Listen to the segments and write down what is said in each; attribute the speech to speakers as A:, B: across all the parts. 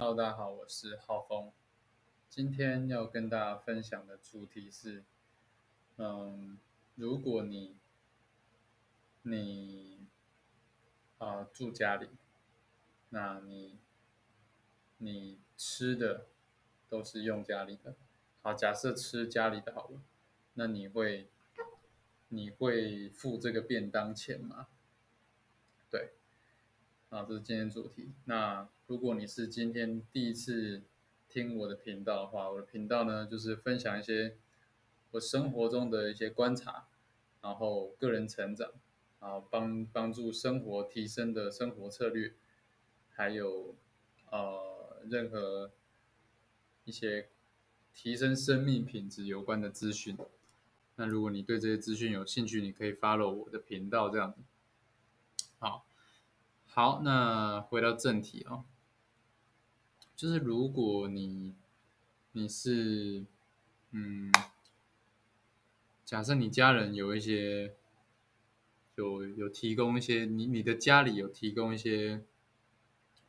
A: Hello，大家好，我是浩峰。今天要跟大家分享的主题是，嗯，如果你你啊、住家里，那你你吃的都是用家里的。好，假设吃家里的好了，那你会你会付这个便当钱吗？对，啊，这是今天主题。那如果你是今天第一次听我的频道的话，我的频道呢就是分享一些我生活中的一些观察，然后个人成长，然后帮帮助生活提升的生活策略，还有呃任何一些提升生命品质有关的资讯。那如果你对这些资讯有兴趣，你可以 follow 我的频道这样。好，好，那回到正题哦，就是如果你你是嗯，假设你家人有一些有有提供一些你你的家里有提供一些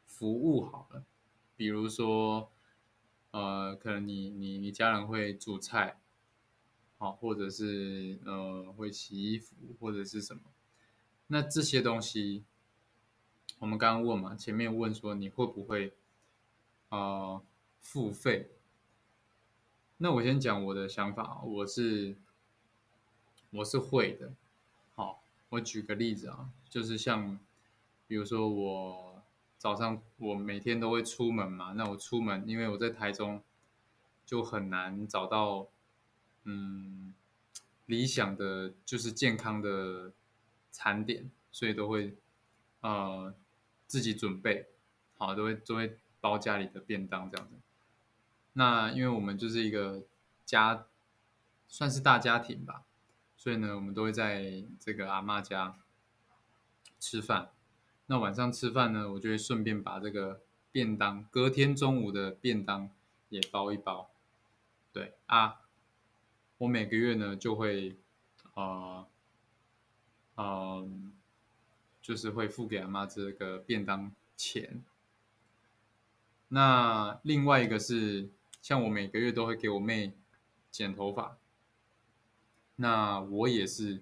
A: 服务好了，比如说呃，可能你你你家人会煮菜，好，或者是呃会洗衣服或者是什么，那这些东西我们刚刚问嘛，前面问说你会不会呃付费？那我先讲我的想法，我是我是会的。好，我举个例子啊，就是像比如说我早上我每天都会出门嘛，那我出门，因为我在台中，就很难找到嗯理想的就是健康的餐点，所以都会呃自己准备，好，都会都会包家里的便当这样子。那因为我们就是一个家，算是大家庭吧，所以呢，我们都会在这个阿嬷家吃饭。那晚上吃饭呢，我就会顺便把这个便当，隔天中午的便当也包一包。对啊，我每个月呢就会，呃，嗯、就是会付给阿妈这个便当钱。那另外一个是，像我每个月都会给我妹剪头发，那我也是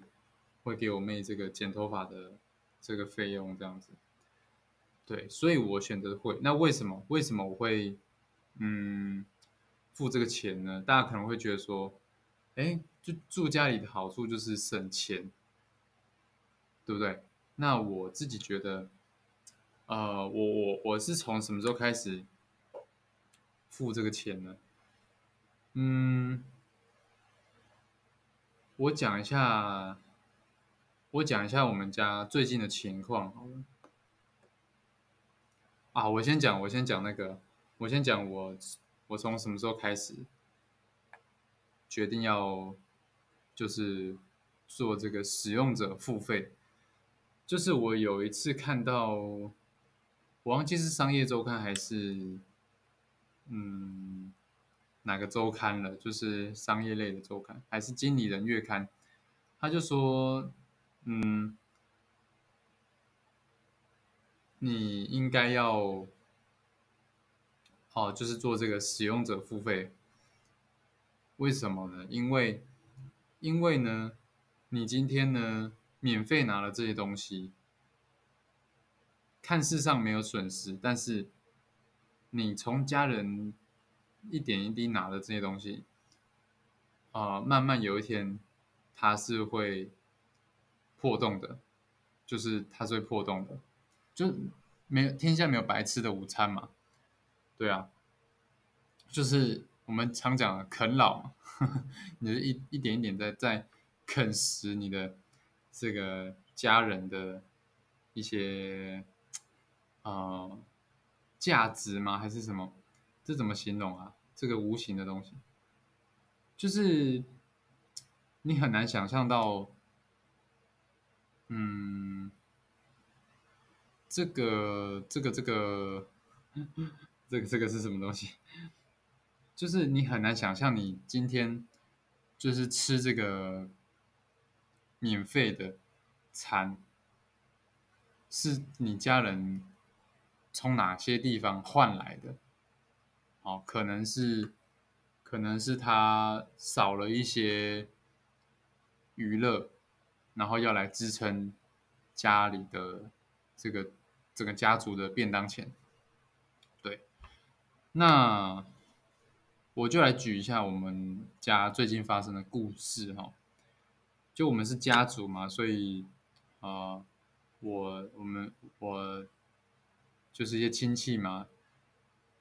A: 会给我妹这个剪头发的这个费用这样子。对，所以我选择会。那为什么？为什么我会嗯付这个钱呢？大家可能会觉得说，哎，就住家里的好处就是省钱，对不对？那我自己觉得，呃，我我我是从什么时候开始付这个钱呢？嗯，我讲一下，我讲一下我们家最近的情况好了。啊，我先讲，我先讲那个，我先讲我我从什么时候开始决定要就是做这个使用者付费，就是我有一次看到，我忘记是商业周刊还是嗯哪个周刊了，就是商业类的周刊，还是经理人月刊，他就说，嗯，你应该要，好，就是做这个使用者付费。为什么呢？因为，因为呢，你今天呢免费拿了这些东西，看似上没有损失，但是你从家人一点一滴拿的这些东西，啊、慢慢有一天它是会破洞的，就是它是会破洞的，就没有天下没有白吃的午餐嘛，对啊，就是我们常讲的啃老嘛，你就一一点一点在在啃食你的这个家人的一些呃价值吗？还是什么？这怎么形容啊？这个无形的东西，就是你很难想象到，嗯，这个这个这个这个这个是什么东西？就是你很难想象，你今天就是吃这个免费的餐，是你家人从哪些地方换来的？哦，可能是可能是他少了一些娱乐，然后要来支撑家里的这个这个家族的便当钱。对，那我就来举一下我们家最近发生的故事哈。就我们是家族嘛，所以啊，我我们我就是一些亲戚嘛，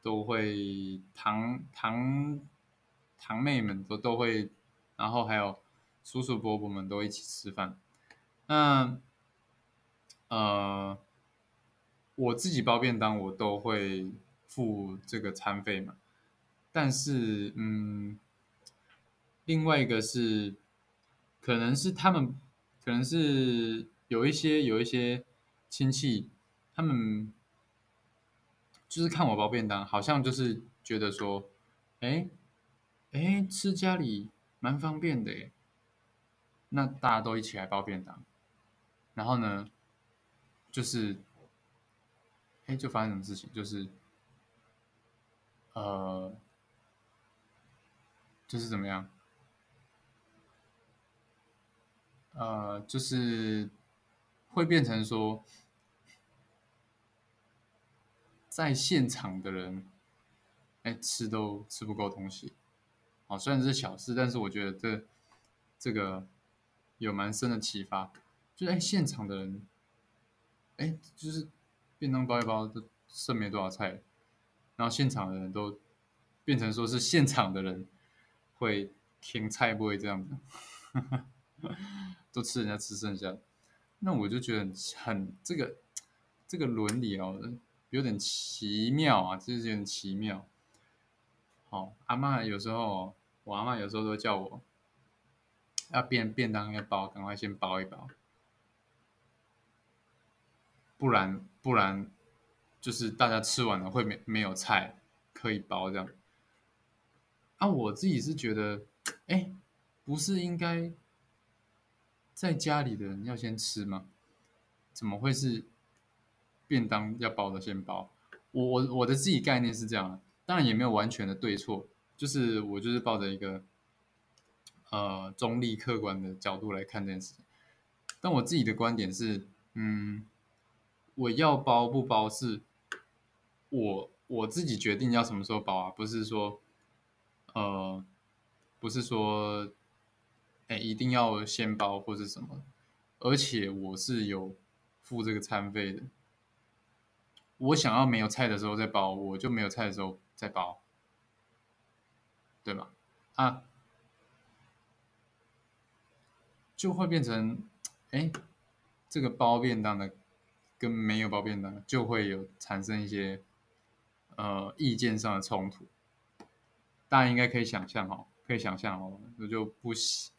A: 都会堂堂堂妹们都都会，然后还有叔叔伯伯们都一起吃饭。那呃，我自己包便当，我都会付这个餐费嘛。但是嗯，另外一个是。可能是他们，可能是有一些有一些亲戚，他们就是看我包便当，好像就是觉得说，哎哎，吃家里蛮方便的耶，那大家都一起来包便当，然后呢，就是，哎，就发生什么事情，就是，呃，就是怎么样？呃，就是会变成说，在现场的人，哎，吃都吃不够东西。哦，虽然是小事，但是我觉得这这个有蛮深的启发。就是哎，现场的人，哎，就是便当包一包都剩没多少菜，然后现场的人都变成说是现场的人会添菜，不会这样子。都吃人家吃剩下，那我就觉得很这个这个伦理哦，有点奇妙啊，就是有点奇妙。好，阿妈有时候，我阿妈有时候都叫我要便便当要包，赶快先包一包，不然不然就是大家吃完了会没没有菜可以包这样。啊，我自己是觉得，哎，不是应该。在家里的人要先吃吗？怎么会是便当要包的先包？我我我的自己概念是这样，当然也没有完全的对错，就是我就是抱着一个呃中立客观的角度来看这件事情。但我自己的观点是，嗯，我要包不包是我我自己决定要什么时候包啊，不是说呃不是说。哎，一定要先包或是什么？而且我是有付这个餐费的。我想要没有菜的时候再包，我就没有菜的时候再包，对吧？啊，就会变成哎，这个包便当的跟没有包便当就会有产生一些呃意见上的冲突。大家应该可以想象哦，可以想象哦，我就不喜。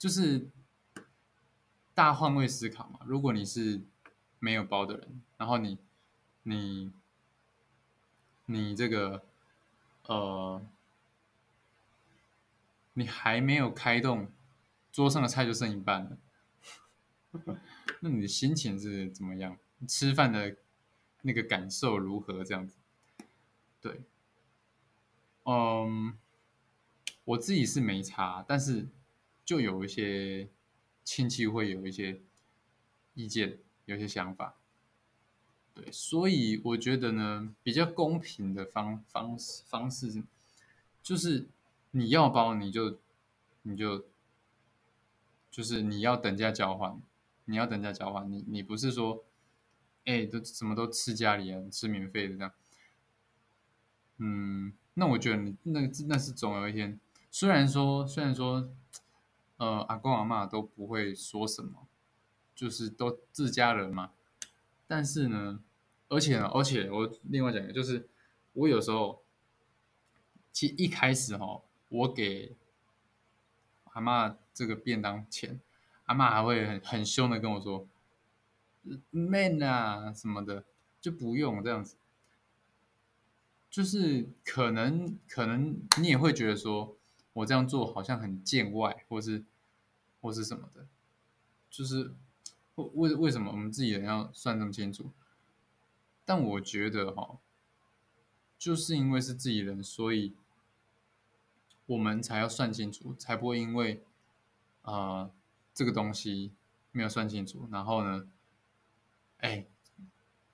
A: 就是大换位思考嘛。如果你是没有包的人，然后你你你这个呃，你还没有开动，桌上的菜就剩一半了，那你的心情是怎么样？吃饭的那个感受如何？这样子，对，嗯，我自己是没差，但是。就有一些亲戚会有一些意见，有些想法，对，所以我觉得呢，比较公平的方方式方式，就是你要包你就你就就是你要等价交换，你要等价交换，你你不是说，哎，都什么都吃家里啊，吃免费的这样，嗯，那我觉得你那那是总有一天，虽然说虽然说。呃，阿公阿妈都不会说什么，就是都自家人嘛。但是呢，而且呢，而且我另外讲一个，就是我有时候，其实一开始哈，我给阿妈这个便当钱，阿妈还会很很凶的跟我说，man 啊什么的，就不用这样子。就是可能可能你也会觉得说我这样做好像很见外，或是。或是什么的，就是为为什么我们自己人要算这么清楚？但我觉得哈，就是因为是自己人，所以我们才要算清楚，才不会因为啊这个东西没有算清楚，然后呢，哎，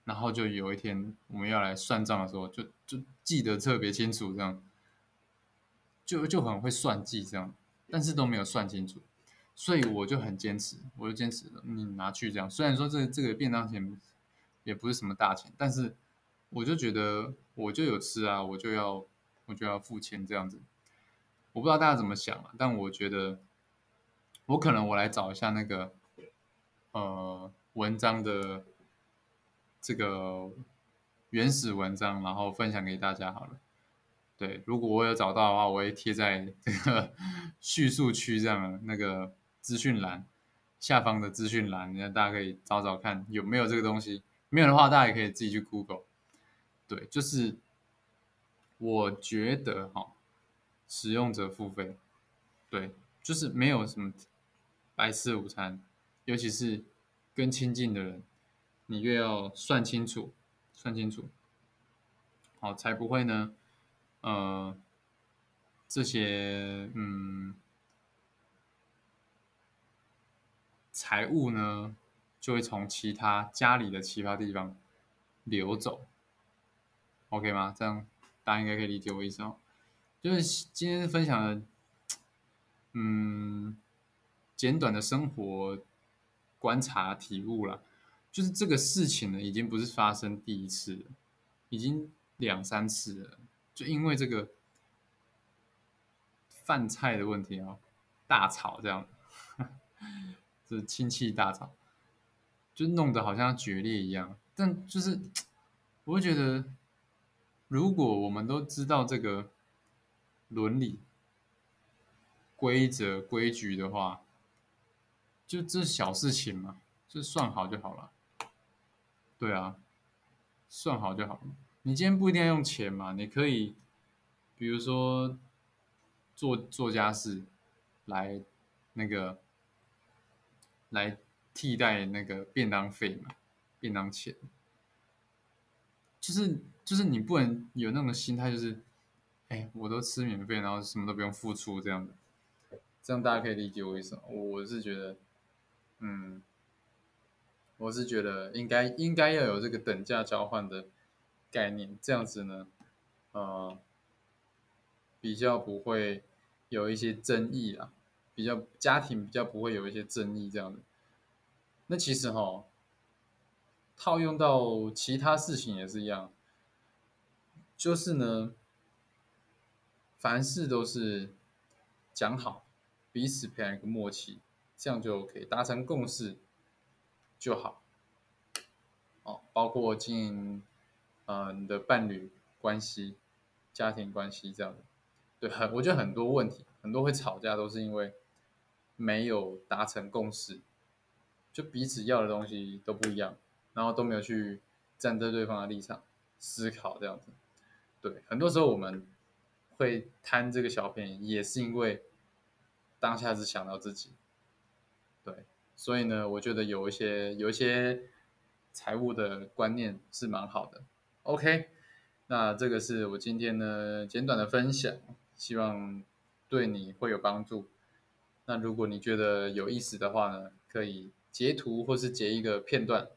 A: 然后就有一天我们要来算账的时候，就就记得特别清楚，这样就就很会算计这样，但是都没有算清楚。所以我就很坚持，我就坚持你拿去这样。虽然说这这个便当钱也不是什么大钱，但是我就觉得我就有吃啊，我就要我就要付钱这样子。我不知道大家怎么想啊，但我觉得我可能我来找一下那个呃文章的这个原始文章，然后分享给大家好了。对，如果我有找到的话，我会贴在这个叙述区这样的那个。资讯栏下方的资讯栏，那大家可以找找看有没有这个东西。没有的话，大家也可以自己去 Google。对，就是我觉得哈，使用者付费，对，就是没有什么白吃午餐，尤其是跟亲近的人，你越要算清楚，算清楚，好，才不会呢，呃，这些嗯。财物呢，就会从其他家里的其他地方流走，OK 吗？这样大家应该可以理解我意思哦。就是今天分享的，嗯，简短的生活观察体悟了。就是这个事情呢，已经不是发生第一次了，已经两三次了。就因为这个饭菜的问题啊，大吵这样。是亲戚大吵，就弄得好像决裂一样。但就是，我会觉得，如果我们都知道这个伦理规则规矩的话，就这小事情嘛，就算好就好了。对啊，算好就好了。你今天不一定要用钱嘛，你可以，比如说做做家事来那个。来替代那个便当费嘛，便当钱，就是就是你不能有那种心态，就是，哎，我都吃免费，然后什么都不用付出这样的，这样大家可以理解我意思吗？我是觉得，嗯，我是觉得应该应该要有这个等价交换的概念，这样子呢，呃，比较不会有一些争议啊。比较家庭比较不会有一些争议这样的，那其实哈，套用到其他事情也是一样，就是呢，凡事都是讲好，彼此培养一个默契，这样就可以达成共识就好。哦，包括经营呃你的伴侣关系、家庭关系这样的，对，很我觉得很多问题，很多会吵架都是因为。没有达成共识，就彼此要的东西都不一样，然后都没有去站在对方的立场思考，这样子。对，很多时候我们会贪这个小便宜，也是因为当下只想到自己。对，所以呢，我觉得有一些有一些财务的观念是蛮好的。OK，那这个是我今天呢简短的分享，希望对你会有帮助。那如果你觉得有意思的话呢，可以截图或是截一个片段，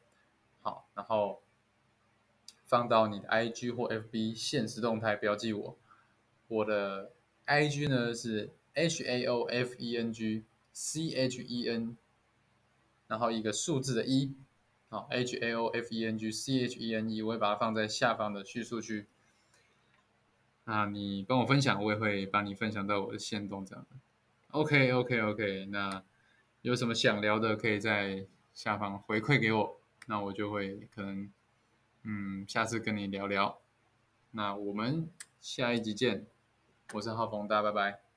A: 好，然后放到你的 IG 或 FB 现实动态标记我。我的 IG 呢是 H A O F E N G C H E N，然后一个数字的一，好，H A O F E N G C H E N E，我会把它放在下方的叙述区。那你帮我分享，我也会把你分享到我的线动这样的。OK OK OK，那有什么想聊的，可以在下方回馈给我，那我就会可能，嗯，下次跟你聊聊。那我们下一集见，我是浩峰，大家拜拜。